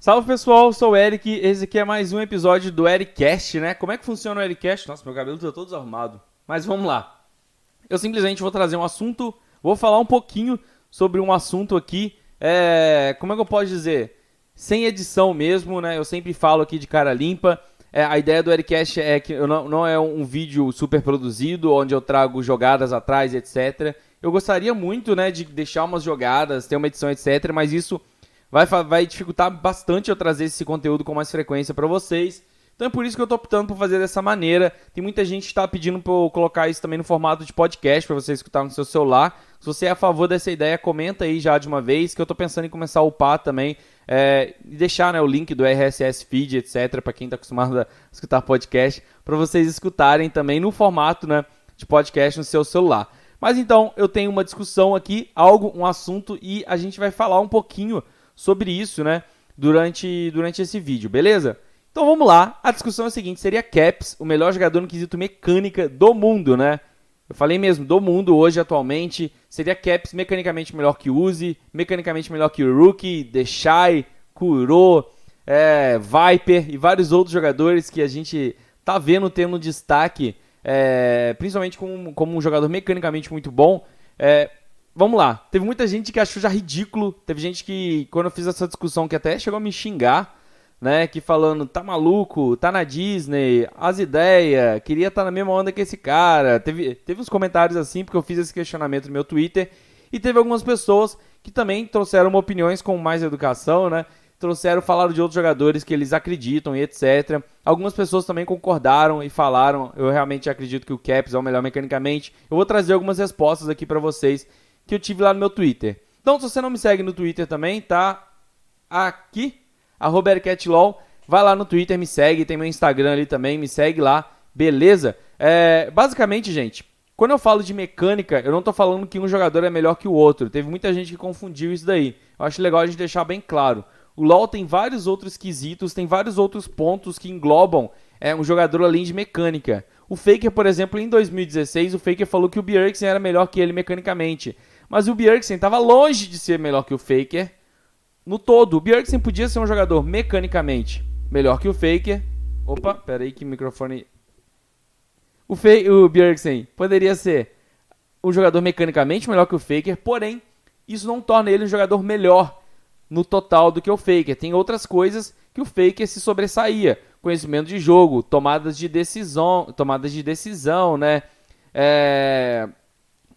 Salve pessoal, sou o Eric. Esse aqui é mais um episódio do Ericast, né? Como é que funciona o Ericast? Nossa, meu cabelo tá todo desarrumado. Mas vamos lá. Eu simplesmente vou trazer um assunto, vou falar um pouquinho sobre um assunto aqui. É, como é que eu posso dizer? Sem edição mesmo, né? Eu sempre falo aqui de cara limpa. É, a ideia do Ericast é que não, não é um vídeo super produzido, onde eu trago jogadas atrás, etc. Eu gostaria muito, né, de deixar umas jogadas, ter uma edição, etc. Mas isso vai, vai dificultar bastante eu trazer esse conteúdo com mais frequência para vocês. Então é por isso que eu estou optando por fazer dessa maneira. Tem muita gente que está pedindo para eu colocar isso também no formato de podcast para você escutar no seu celular. Se você é a favor dessa ideia, comenta aí já de uma vez, que eu estou pensando em começar a upar também é, e deixar né, o link do RSS Feed, etc, para quem está acostumado a escutar podcast, para vocês escutarem também no formato né, de podcast no seu celular. Mas então, eu tenho uma discussão aqui, algo, um assunto, e a gente vai falar um pouquinho sobre isso, né? Durante, durante esse vídeo, beleza? Então vamos lá. A discussão é a seguinte: seria Caps o melhor jogador no quesito mecânica do mundo, né? Eu falei mesmo, do mundo hoje atualmente. Seria Caps mecanicamente melhor que Uzi, mecanicamente melhor que Rookie, Deshai, Kuro, é, Viper e vários outros jogadores que a gente tá vendo tendo destaque, é, principalmente como, como um jogador mecanicamente muito bom. É, vamos lá. Teve muita gente que achou já ridículo. Teve gente que, quando eu fiz essa discussão, que até chegou a me xingar, né? Que falando, tá maluco, tá na Disney, as ideias, queria estar tá na mesma onda que esse cara. Teve, teve uns comentários assim, porque eu fiz esse questionamento no meu Twitter. E teve algumas pessoas que também trouxeram opiniões com mais educação, né? Trouxeram, falaram de outros jogadores que eles acreditam e etc. Algumas pessoas também concordaram e falaram, eu realmente acredito que o Caps é o melhor mecanicamente. Eu vou trazer algumas respostas aqui para vocês que eu tive lá no meu Twitter. Então, se você não me segue no Twitter também, tá aqui, arroba Vai lá no Twitter, me segue, tem meu Instagram ali também, me segue lá, beleza? É, basicamente, gente, quando eu falo de mecânica, eu não tô falando que um jogador é melhor que o outro. Teve muita gente que confundiu isso daí. Eu acho legal a gente deixar bem claro. O LoL tem vários outros quesitos, tem vários outros pontos que englobam é, um jogador além de mecânica. O Faker, por exemplo, em 2016, o Faker falou que o Bjergsen era melhor que ele mecanicamente. Mas o Bjergsen estava longe de ser melhor que o Faker no todo. O Bjergsen podia ser um jogador mecanicamente melhor que o Faker. Opa, peraí que microfone... O, Fe... o Bjergsen poderia ser um jogador mecanicamente melhor que o Faker, porém, isso não torna ele um jogador melhor no total do que o Faker. Tem outras coisas que o Faker se sobressaía. Conhecimento de jogo, tomadas de decisão, tomadas de decisão, né? É,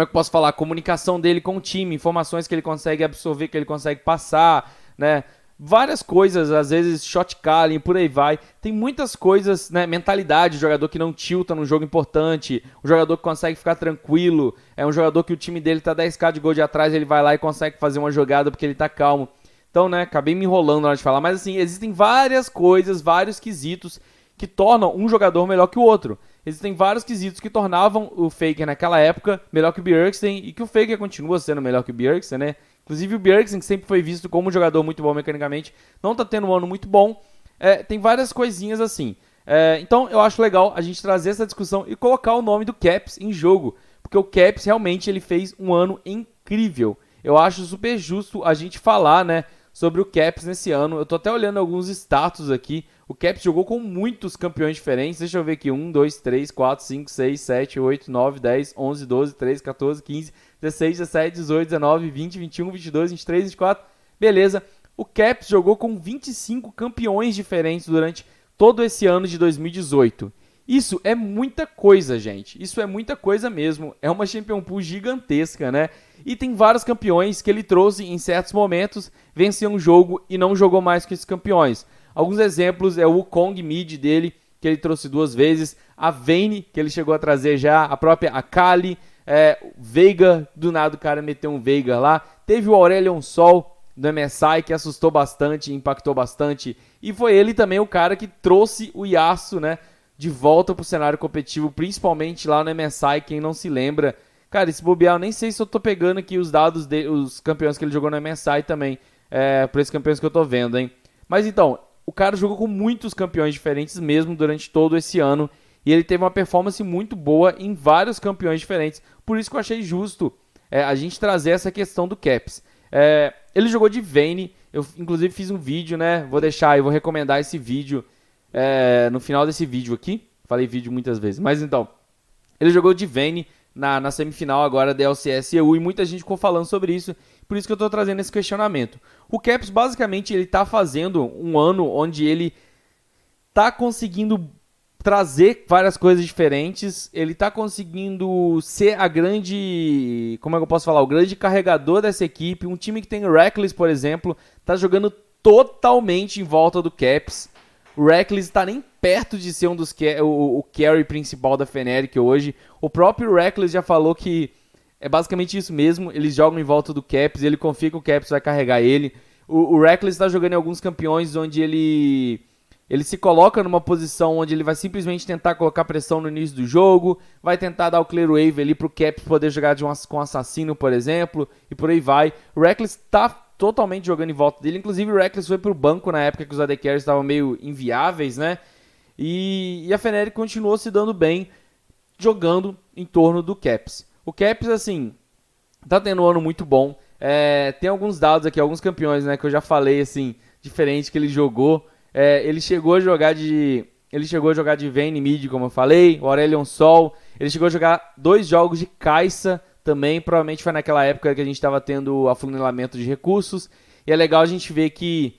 como é que eu posso falar? Comunicação dele com o time, informações que ele consegue absorver, que ele consegue passar, né? Várias coisas, às vezes shot calling, por aí vai. Tem muitas coisas, né? Mentalidade, jogador que não tilta num jogo importante, um jogador que consegue ficar tranquilo, é um jogador que o time dele tá 10k de gol de atrás, ele vai lá e consegue fazer uma jogada porque ele tá calmo. Então, né, acabei me enrolando na hora de falar, mas assim, existem várias coisas, vários quesitos que tornam um jogador melhor que o outro. Existem vários quesitos que tornavam o Faker naquela época melhor que o Bjergsen e que o Faker continua sendo melhor que o Bjergsen, né? Inclusive o Bjergsen, que sempre foi visto como um jogador muito bom mecanicamente, não tá tendo um ano muito bom. É, tem várias coisinhas assim. É, então eu acho legal a gente trazer essa discussão e colocar o nome do Caps em jogo, porque o Caps realmente ele fez um ano incrível. Eu acho super justo a gente falar, né, sobre o Caps nesse ano. Eu tô até olhando alguns status aqui. O Caps jogou com muitos campeões diferentes. Deixa eu ver aqui. 1, 2, 3, 4, 5, 6, 7, 8, 9, 10, 11, 12, 13, 14, 15, 16, 17, 18, 19, 20, 21, 22, 23, 24. Beleza. O Caps jogou com 25 campeões diferentes durante todo esse ano de 2018. Isso é muita coisa, gente. Isso é muita coisa mesmo. É uma Champion Pool gigantesca, né? E tem vários campeões que ele trouxe em certos momentos, venceu um jogo e não jogou mais com esses campeões. Alguns exemplos é o Wukong mid dele, que ele trouxe duas vezes, a Vayne, que ele chegou a trazer já, a própria Akali, é, Veiga, do nada o cara meteu um Veiga lá. Teve o Aurelion Sol do MSI, que assustou bastante, impactou bastante. E foi ele também o cara que trouxe o Yasuo, né? de volta pro cenário competitivo, principalmente lá no MSI, quem não se lembra. Cara, esse bobear, eu nem sei se eu tô pegando aqui os dados de os campeões que ele jogou no MSI também, é, por esses campeões que eu tô vendo, hein. Mas então, o cara jogou com muitos campeões diferentes mesmo durante todo esse ano, e ele teve uma performance muito boa em vários campeões diferentes, por isso que eu achei justo é, a gente trazer essa questão do Caps. É, ele jogou de Vayne, Eu, inclusive, fiz um vídeo, né? Vou deixar aí, vou recomendar esse vídeo é, no final desse vídeo aqui. Falei vídeo muitas vezes. Mas então, ele jogou de Vayne na, na semifinal agora da LCS EU e muita gente ficou falando sobre isso. Por isso que eu estou trazendo esse questionamento. O Caps, basicamente, ele está fazendo um ano onde ele está conseguindo trazer várias coisas diferentes. Ele está conseguindo ser a grande. Como é que eu posso falar? O grande carregador dessa equipe. Um time que tem Reckless, por exemplo, está jogando totalmente em volta do Caps. O Reckless está nem perto de ser um dos o, o carry principal da Fnatic hoje. O próprio Reckless já falou que é basicamente isso mesmo. Eles jogam em volta do Caps, ele confia que o Caps vai carregar ele. O, o Reckless está jogando em alguns campeões onde ele ele se coloca numa posição onde ele vai simplesmente tentar colocar pressão no início do jogo, vai tentar dar o clear wave ali pro Caps poder jogar de um, com assassino, por exemplo, e por aí vai. O Reckless está totalmente jogando em volta dele, inclusive o Reckless foi pro banco na época que os AD Carries estavam meio inviáveis, né? E, e a Fnatic continuou se dando bem jogando em torno do Caps. O Caps, assim, tá tendo um ano muito bom. É, tem alguns dados aqui, alguns campeões, né, que eu já falei, assim, diferente que ele jogou. É, ele chegou a jogar de. Ele chegou a jogar de Vayne Mid, como eu falei, o Aurelion Sol. Ele chegou a jogar dois jogos de Caixa também. Provavelmente foi naquela época que a gente estava tendo afunilamento de recursos. E é legal a gente ver que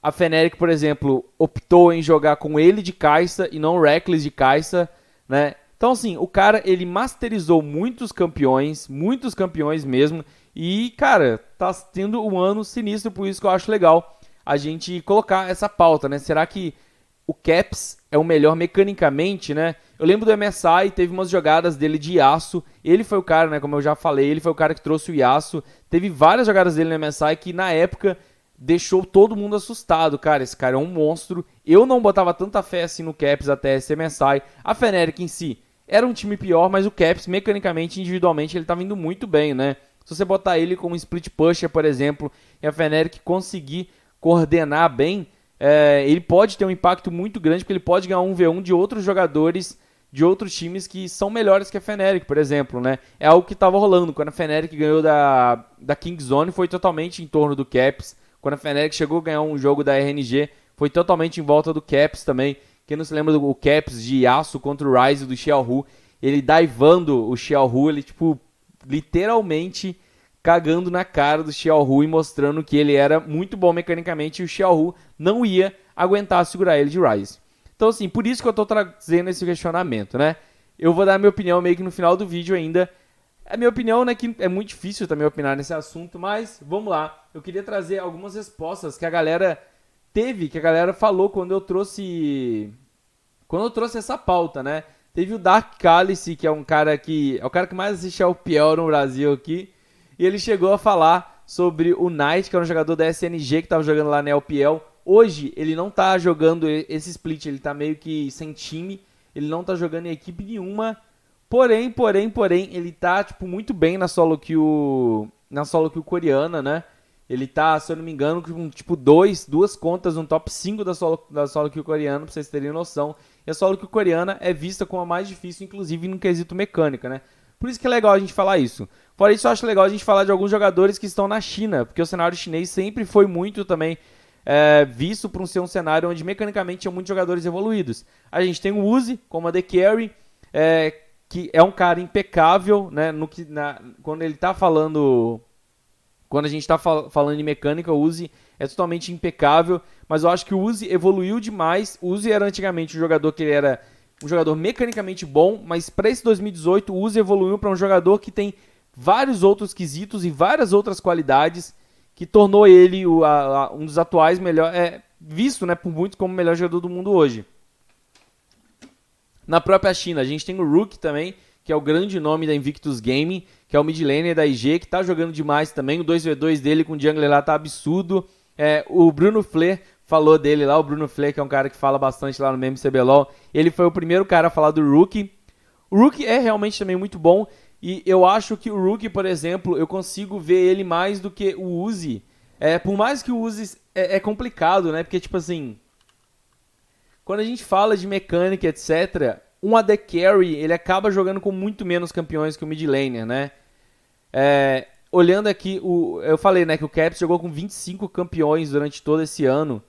a Fnatic, por exemplo, optou em jogar com ele de Caixa e não Reckless de Caixa, né? Então, assim, o cara, ele masterizou muitos campeões, muitos campeões mesmo. E, cara, tá tendo um ano sinistro, por isso que eu acho legal a gente colocar essa pauta, né? Será que o Caps é o melhor mecanicamente, né? Eu lembro do MSI, teve umas jogadas dele de Yasuo. Ele foi o cara, né? Como eu já falei, ele foi o cara que trouxe o Yasuo. Teve várias jogadas dele no MSI que na época deixou todo mundo assustado. Cara, esse cara é um monstro. Eu não botava tanta fé assim no Caps até esse MSI. A Fnatic em si era um time pior, mas o Caps, mecanicamente, individualmente, ele tá vindo muito bem, né? Se você botar ele como split pusher, por exemplo, e a Fnatic conseguir coordenar bem, é, ele pode ter um impacto muito grande, porque ele pode ganhar um V1 de outros jogadores de outros times que são melhores que a Fnatic, por exemplo, né? É algo que estava rolando. Quando a Fnatic ganhou da, da Kingzone, foi totalmente em torno do Caps. Quando a Fnatic chegou a ganhar um jogo da RNG, foi totalmente em volta do Caps também. Quem não se lembra do Caps de aço contra o Rise do Xiaohu, ele daivando o Xiaohu, ele, tipo, literalmente cagando na cara do Xiaohu e mostrando que ele era muito bom mecanicamente e o Xiaohu não ia aguentar segurar ele de Rise. Então, assim, por isso que eu estou trazendo esse questionamento, né? Eu vou dar minha opinião meio que no final do vídeo ainda. A minha opinião, né, que é muito difícil também opinar nesse assunto, mas vamos lá. Eu queria trazer algumas respostas que a galera teve, que a galera falou quando eu trouxe quando eu trouxe essa pauta, né? Teve o Dark Calice, que é um cara que é o cara que mais assiste ao Piel no Brasil aqui. E ele chegou a falar sobre o Knight, que é um jogador da SNG que estava jogando lá na LPL. Hoje ele não está jogando esse split, ele está meio que sem time, ele não está jogando em equipe nenhuma. Porém, porém, porém, ele está tipo muito bem na solo kill, na solo kill coreana, né? Ele tá, se eu não me engano, com tipo dois, duas contas no top 5 da solo, da solo kill coreana, pra vocês terem noção. E a solo kill coreana é vista como a mais difícil, inclusive no quesito mecânica, né? Por isso que é legal a gente falar isso. Fora isso, eu acho legal a gente falar de alguns jogadores que estão na China, porque o cenário chinês sempre foi muito também é, visto por ser um cenário onde mecanicamente tinha muitos jogadores evoluídos. A gente tem o Uzi, como a The Carry, é, que é um cara impecável, né, no que, na, quando ele está falando... Quando a gente está fal falando em mecânica, o Uzi é totalmente impecável, mas eu acho que o Uzi evoluiu demais. O Uzi era antigamente um jogador que ele era um jogador mecanicamente bom, mas para esse 2018 o Uzi evoluiu para um jogador que tem vários outros quesitos e várias outras qualidades que tornou ele o, a, a, um dos atuais melhor é, visto né, por muitos como o melhor jogador do mundo hoje. Na própria China, a gente tem o Rook também, que é o grande nome da Invictus Gaming, que é o mid laner da IG, que está jogando demais também. O 2v2 dele com o Jungler lá tá absurdo. É, o Bruno Flair falou dele lá, o Bruno Flair, que é um cara que fala bastante lá no meme CBLOL. Ele foi o primeiro cara a falar do Rook. O Rook é realmente também muito bom. E eu acho que o Rookie, por exemplo, eu consigo ver ele mais do que o Uzi. É, por mais que o Uzi é, é complicado, né? Porque, tipo assim. Quando a gente fala de mecânica, etc., um AD Carry, ele acaba jogando com muito menos campeões que o mid laner, né? É, olhando aqui, o, eu falei, né, que o Caps jogou com 25 campeões durante todo esse ano.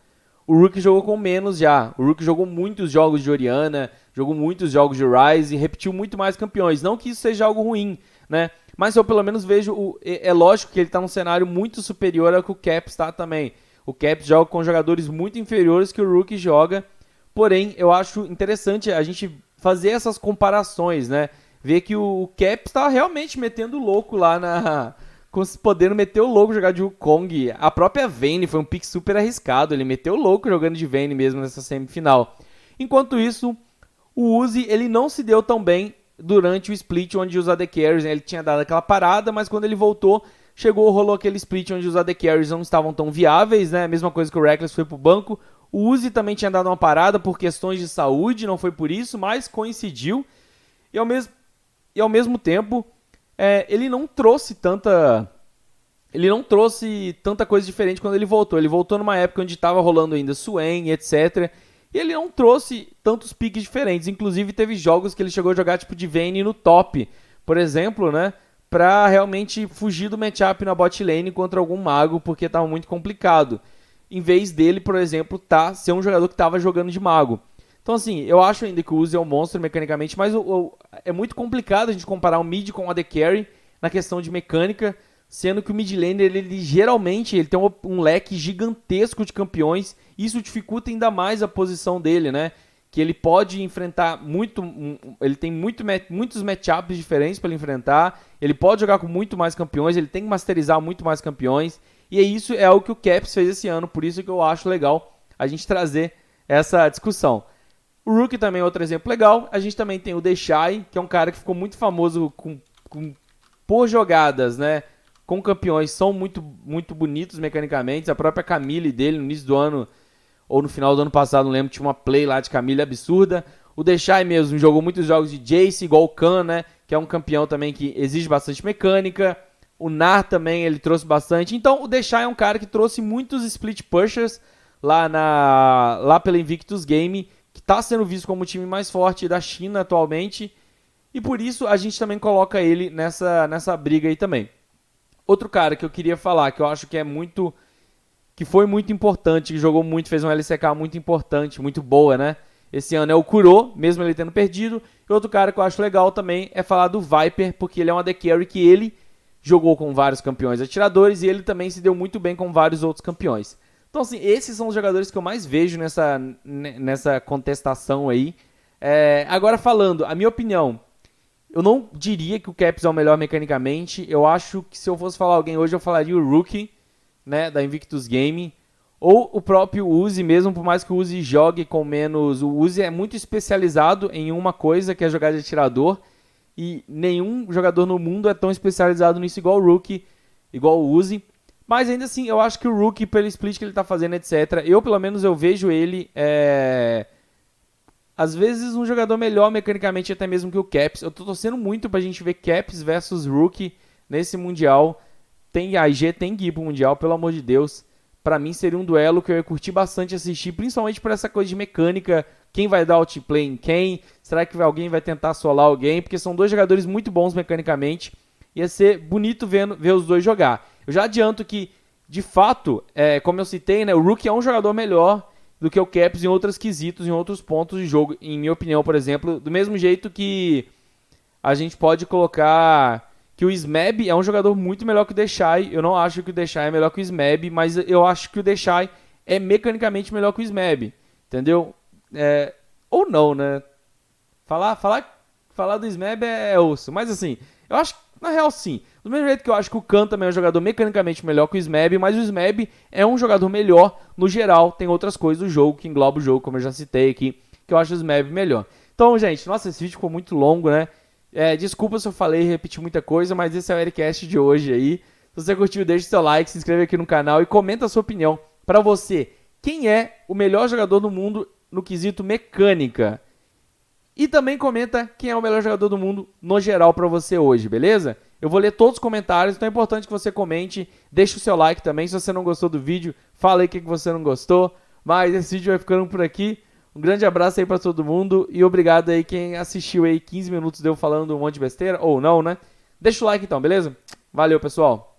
O Rook jogou com menos já. O Rook jogou muitos jogos de Oriana, jogou muitos jogos de Rise e repetiu muito mais campeões. Não que isso seja algo ruim, né? Mas eu pelo menos vejo. O, é, é lógico que ele está num cenário muito superior ao que o Caps está também. O Caps joga com jogadores muito inferiores que o Rook joga. Porém, eu acho interessante a gente fazer essas comparações, né? Ver que o Caps está realmente metendo louco lá na, podendo meter o louco jogar de Wukong. A própria Vayne foi um pick super arriscado, ele meteu o louco jogando de Vayne mesmo nessa semifinal. Enquanto isso, o Uzi ele não se deu tão bem durante o split onde os AD Carries, né? ele tinha dado aquela parada, mas quando ele voltou, chegou, rolou aquele split onde os AD Carries não estavam tão viáveis, né? Mesma coisa que o Reckless foi pro banco. O Uzi também tinha dado uma parada por questões de saúde, não foi por isso, mas coincidiu. E ao mesmo, e ao mesmo tempo, é, ele não trouxe tanta. Ele não trouxe tanta coisa diferente quando ele voltou. Ele voltou numa época onde estava rolando ainda Swain, etc. E ele não trouxe tantos piques diferentes. Inclusive, teve jogos que ele chegou a jogar tipo de Vayne no top, por exemplo, né? Pra realmente fugir do matchup na bot lane contra algum mago, porque estava muito complicado. Em vez dele, por exemplo, tá ser um jogador que estava jogando de mago. Então, assim, eu acho ainda que o Uzi é um monstro mecanicamente, mas o, o, é muito complicado a gente comparar o mid com o AD Carry na questão de mecânica, sendo que o mid laner, ele, ele geralmente ele tem um, um, leque gigantesco de campeões, isso dificulta ainda mais a posição dele, né? Que ele pode enfrentar muito. Um, ele tem muito, muitos matchups diferentes para ele enfrentar, ele pode jogar com muito mais campeões, ele tem que masterizar muito mais campeões, e é isso é o que o Caps fez esse ano, por isso que eu acho legal a gente trazer essa discussão. O Rookie também é outro exemplo legal. A gente também tem o Deixai, que é um cara que ficou muito famoso com, com, por jogadas, né? Com campeões, são muito, muito bonitos mecanicamente. A própria Camille dele, no início do ano, ou no final do ano passado, não lembro, tinha uma play lá de Camille absurda. O Deixai mesmo jogou muitos jogos de Jace, igual o Khan, né? Que é um campeão também que exige bastante mecânica. O Nar também ele trouxe bastante. Então o Deixai é um cara que trouxe muitos split pushers lá, na, lá pela Invictus Game que está sendo visto como o time mais forte da China atualmente. E por isso a gente também coloca ele nessa, nessa briga aí também. Outro cara que eu queria falar, que eu acho que é muito. que foi muito importante, que jogou muito, fez um LCK muito importante, muito boa, né? Esse ano é o Kuro, mesmo ele tendo perdido. E outro cara que eu acho legal também é falar do Viper, porque ele é uma The Carry que ele jogou com vários campeões atiradores e ele também se deu muito bem com vários outros campeões. Então, assim, esses são os jogadores que eu mais vejo nessa, nessa contestação aí. É, agora, falando, a minha opinião, eu não diria que o Caps é o melhor mecanicamente. Eu acho que se eu fosse falar alguém hoje, eu falaria o Rookie, né, da Invictus Game. Ou o próprio Uzi mesmo, por mais que o Uzi jogue com menos. O Uzi é muito especializado em uma coisa, que é jogar de atirador. E nenhum jogador no mundo é tão especializado nisso igual o Rookie, igual o Uzi. Mas ainda assim, eu acho que o Rookie, pelo split que ele tá fazendo, etc., eu pelo menos eu vejo ele. É... Às vezes um jogador melhor mecanicamente até mesmo que o Caps. Eu tô torcendo muito pra gente ver Caps versus Rookie nesse Mundial. Tem AIG, tem Gui pro Mundial, pelo amor de Deus. Pra mim seria um duelo que eu ia curtir bastante assistir, principalmente por essa coisa de mecânica. Quem vai dar outplay em quem? Será que alguém vai tentar solar alguém? Porque são dois jogadores muito bons mecanicamente. Ia ser bonito vendo, ver os dois jogar. Eu já adianto que, de fato, é, como eu citei, né, o Rookie é um jogador melhor do que o Caps em outros quesitos, em outros pontos de jogo, em minha opinião, por exemplo. Do mesmo jeito que a gente pode colocar que o Smeb é um jogador muito melhor que o Deixai. Eu não acho que o Deixai é melhor que o Smeb, mas eu acho que o Deixai é mecanicamente melhor que o Smeb. Entendeu? É, ou não, né? Falar, falar, falar do Smeb é, é osso. Mas assim, eu acho na real, sim. Do mesmo jeito que eu acho que o Khan também é um jogador mecanicamente melhor que o Smeb, mas o Smeb é um jogador melhor no geral. Tem outras coisas do jogo que engloba o jogo, como eu já citei aqui, que eu acho o Smeb melhor. Então, gente, nossa, esse vídeo ficou muito longo, né? É, desculpa se eu falei e repeti muita coisa, mas esse é o Ericast de hoje aí. Se você curtiu, deixe seu like, se inscreve aqui no canal e comenta a sua opinião. Para você, quem é o melhor jogador do mundo no quesito mecânica? E também comenta quem é o melhor jogador do mundo no geral para você hoje, beleza? Eu vou ler todos os comentários, então é importante que você comente, deixe o seu like também. Se você não gostou do vídeo, fala aí o que você não gostou. Mas esse vídeo vai ficando por aqui. Um grande abraço aí para todo mundo e obrigado aí quem assistiu aí 15 minutos de eu falando um monte de besteira, ou não, né? Deixa o like então, beleza? Valeu, pessoal!